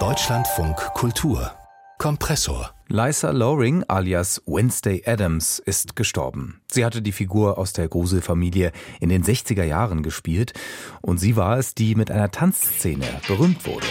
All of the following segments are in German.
Deutschlandfunk Kultur Kompressor. Lysa Loring alias Wednesday Adams ist gestorben. Sie hatte die Figur aus der Gruselfamilie in den 60er Jahren gespielt und sie war es, die mit einer Tanzszene berühmt wurde.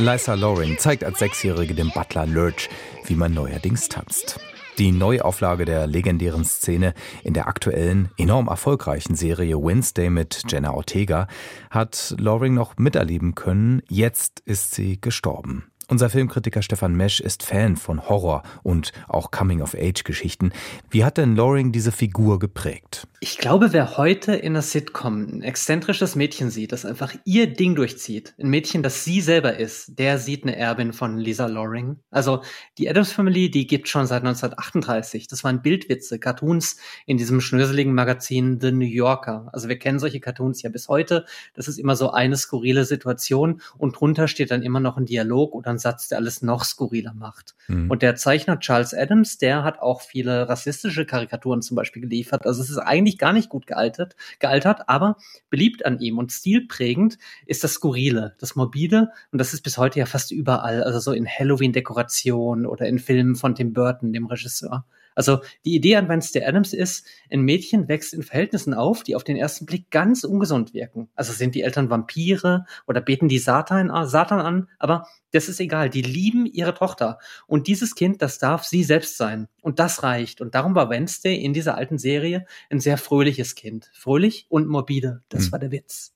Lysa Loring zeigt als Sechsjährige dem Butler Lurch, wie man neuerdings tanzt. Die Neuauflage der legendären Szene in der aktuellen, enorm erfolgreichen Serie Wednesday mit Jenna Ortega hat Loring noch miterleben können. Jetzt ist sie gestorben. Unser Filmkritiker Stefan Mesch ist Fan von Horror und auch Coming-of-Age-Geschichten. Wie hat denn Loring diese Figur geprägt? Ich glaube, wer heute in der Sitcom ein exzentrisches Mädchen sieht, das einfach ihr Ding durchzieht, ein Mädchen, das sie selber ist, der sieht eine Erbin von Lisa Loring. Also die Adams Family, die gibt schon seit 1938. Das waren Bildwitze, Cartoons in diesem schnöseligen Magazin The New Yorker. Also wir kennen solche Cartoons ja bis heute. Das ist immer so eine skurrile Situation und drunter steht dann immer noch ein Dialog oder ein Satz, der alles noch skurriler macht. Mhm. Und der Zeichner Charles Adams, der hat auch viele rassistische Karikaturen zum Beispiel geliefert. Also es ist eigentlich eigentlich gar nicht gut gealtert, gealtert, aber beliebt an ihm und stilprägend ist das Skurrile, das Morbide und das ist bis heute ja fast überall, also so in Halloween-Dekorationen oder in Filmen von Tim Burton, dem Regisseur. Also die Idee an Wednesday Adams ist, ein Mädchen wächst in Verhältnissen auf, die auf den ersten Blick ganz ungesund wirken. Also sind die Eltern Vampire oder beten die Satan, äh, Satan an, aber das ist egal. Die lieben ihre Tochter. Und dieses Kind, das darf sie selbst sein. Und das reicht. Und darum war Wednesday in dieser alten Serie ein sehr fröhliches Kind. Fröhlich und morbide. Das hm. war der Witz.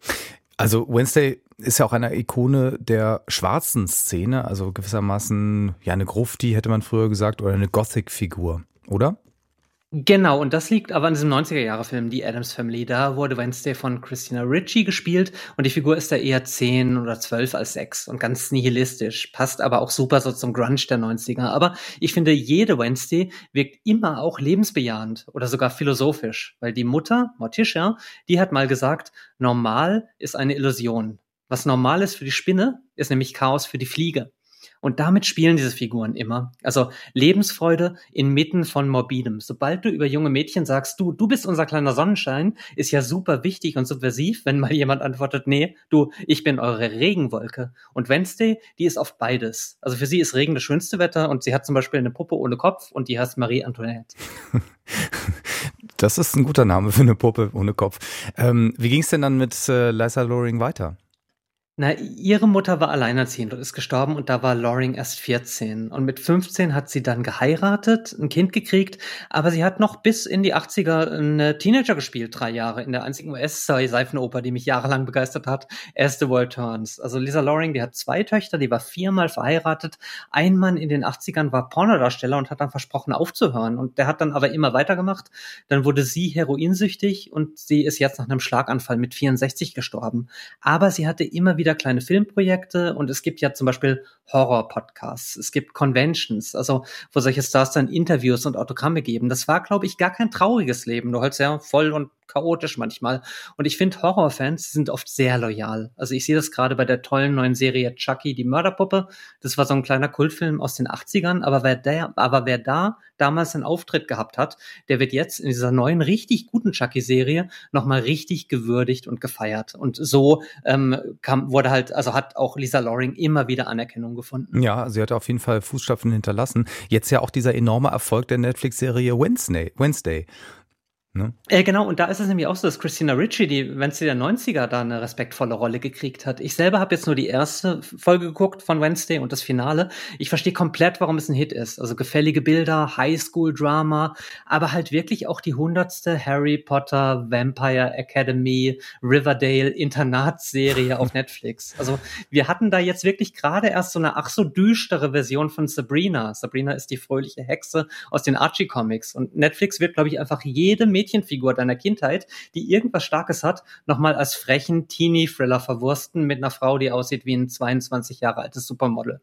Also Wednesday ist ja auch eine Ikone der schwarzen Szene, also gewissermaßen ja eine Grufti hätte man früher gesagt oder eine Gothic-Figur oder? Genau, und das liegt aber an diesem 90er-Jahre-Film, die Adams Family. Da wurde Wednesday von Christina Ritchie gespielt und die Figur ist da eher 10 oder 12 als 6 und ganz nihilistisch. Passt aber auch super so zum Grunge der 90er. Aber ich finde, jede Wednesday wirkt immer auch lebensbejahend oder sogar philosophisch, weil die Mutter, Morticia, die hat mal gesagt, normal ist eine Illusion. Was normal ist für die Spinne, ist nämlich Chaos für die Fliege. Und damit spielen diese Figuren immer. Also Lebensfreude inmitten von Morbidem. Sobald du über junge Mädchen sagst, du, du bist unser kleiner Sonnenschein, ist ja super wichtig und subversiv, wenn mal jemand antwortet, nee, du, ich bin eure Regenwolke. Und Wednesday, die ist oft beides. Also für sie ist Regen das schönste Wetter und sie hat zum Beispiel eine Puppe ohne Kopf und die heißt Marie Antoinette. Das ist ein guter Name für eine Puppe ohne Kopf. Ähm, wie ging es denn dann mit äh, Lisa Loring weiter? Na, ihre Mutter war alleinerziehend und ist gestorben und da war Loring erst 14. Und mit 15 hat sie dann geheiratet, ein Kind gekriegt, aber sie hat noch bis in die 80er eine Teenager gespielt, drei Jahre, in der einzigen US-Seifenoper, die mich jahrelang begeistert hat, As the World Turns. Also Lisa Loring, die hat zwei Töchter, die war viermal verheiratet. Ein Mann in den 80ern war Pornodarsteller und hat dann versprochen aufzuhören und der hat dann aber immer weitergemacht. Dann wurde sie heroinsüchtig und sie ist jetzt nach einem Schlaganfall mit 64 gestorben. Aber sie hatte immer wieder wieder kleine Filmprojekte und es gibt ja zum Beispiel Horror-Podcasts, es gibt Conventions, also wo solche Stars dann Interviews und Autogramme geben. Das war, glaube ich, gar kein trauriges Leben, nur halt sehr voll und chaotisch manchmal. Und ich finde, Horrorfans sind oft sehr loyal. Also ich sehe das gerade bei der tollen neuen Serie Chucky, die Mörderpuppe. Das war so ein kleiner Kultfilm aus den 80ern, aber wer, der, aber wer da damals einen Auftritt gehabt hat, der wird jetzt in dieser neuen, richtig guten Chucky-Serie nochmal richtig gewürdigt und gefeiert. Und so ähm, kam, wurde halt, also hat auch Lisa Loring immer wieder Anerkennung gefunden. Ja, sie hat auf jeden Fall Fußstapfen hinterlassen. Jetzt ja auch dieser enorme Erfolg der Netflix-Serie Wednesday. Wednesday. Ne? Äh, genau, und da ist es nämlich auch so, dass Christina Ritchie, die, sie der 90er da eine respektvolle Rolle gekriegt hat. Ich selber habe jetzt nur die erste Folge geguckt von Wednesday und das Finale. Ich verstehe komplett, warum es ein Hit ist. Also gefällige Bilder, Highschool-Drama, aber halt wirklich auch die hundertste Harry Potter, Vampire Academy, Riverdale Internatsserie auf Netflix. Also wir hatten da jetzt wirklich gerade erst so eine ach so düstere Version von Sabrina. Sabrina ist die fröhliche Hexe aus den Archie-Comics. Und Netflix wird, glaube ich, einfach jede Mädchenfigur deiner Kindheit, die irgendwas Starkes hat, nochmal als frechen Teenie-Thriller verwursten mit einer Frau, die aussieht wie ein 22 Jahre altes Supermodel.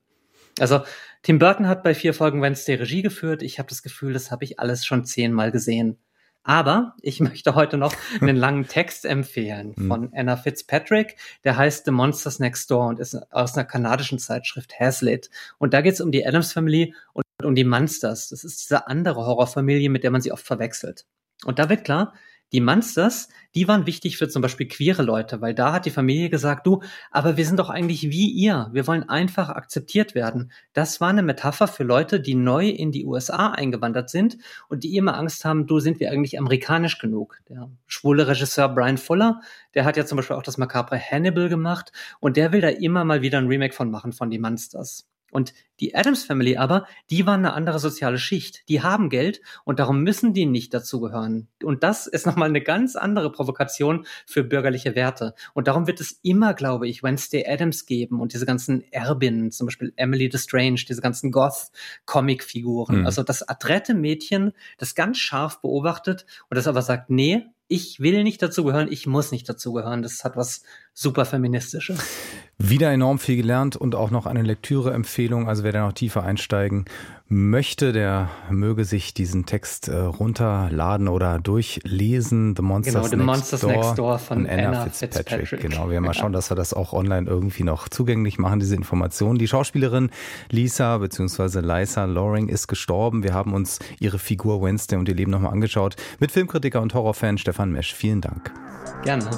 Also Tim Burton hat bei vier Folgen Wednesday Regie geführt. Ich habe das Gefühl, das habe ich alles schon zehnmal gesehen. Aber ich möchte heute noch einen langen Text empfehlen hm. von Anna Fitzpatrick. Der heißt The Monsters Next Door und ist aus einer kanadischen Zeitschrift Hazlitt. Und da geht es um die Adams Family und um die Monsters. Das ist diese andere Horrorfamilie, mit der man sie oft verwechselt. Und da wird klar, die Monsters, die waren wichtig für zum Beispiel queere Leute, weil da hat die Familie gesagt, du, aber wir sind doch eigentlich wie ihr. Wir wollen einfach akzeptiert werden. Das war eine Metapher für Leute, die neu in die USA eingewandert sind und die immer Angst haben, du, sind wir eigentlich amerikanisch genug? Der schwule Regisseur Brian Fuller, der hat ja zum Beispiel auch das makabre Hannibal gemacht und der will da immer mal wieder ein Remake von machen von die Monsters. Und die Adams Family aber, die waren eine andere soziale Schicht. Die haben Geld und darum müssen die nicht dazugehören. Und das ist nochmal eine ganz andere Provokation für bürgerliche Werte. Und darum wird es immer, glaube ich, Wednesday Adams geben und diese ganzen Erbinnen, zum Beispiel Emily the Strange, diese ganzen Goth-Comic-Figuren. Mhm. Also das adrette Mädchen, das ganz scharf beobachtet und das aber sagt, nee, ich will nicht dazugehören, ich muss nicht dazugehören. Das hat was super feministisches. Wieder enorm viel gelernt und auch noch eine Lektüre-Empfehlung. Also wer da noch tiefer einsteigen möchte, der möge sich diesen Text äh, runterladen oder durchlesen. The Monsters, genau, The Next, Monsters Door, Next Door von Anna, Anna Fitzpatrick. Fitzpatrick. Genau, wir werden mal schauen, dass wir das auch online irgendwie noch zugänglich machen, diese Informationen. Die Schauspielerin Lisa bzw. Liza Loring ist gestorben. Wir haben uns ihre Figur Wednesday und ihr Leben nochmal angeschaut. Mit Filmkritiker und Horrorfan Stefan Mesch. Vielen Dank. Gerne.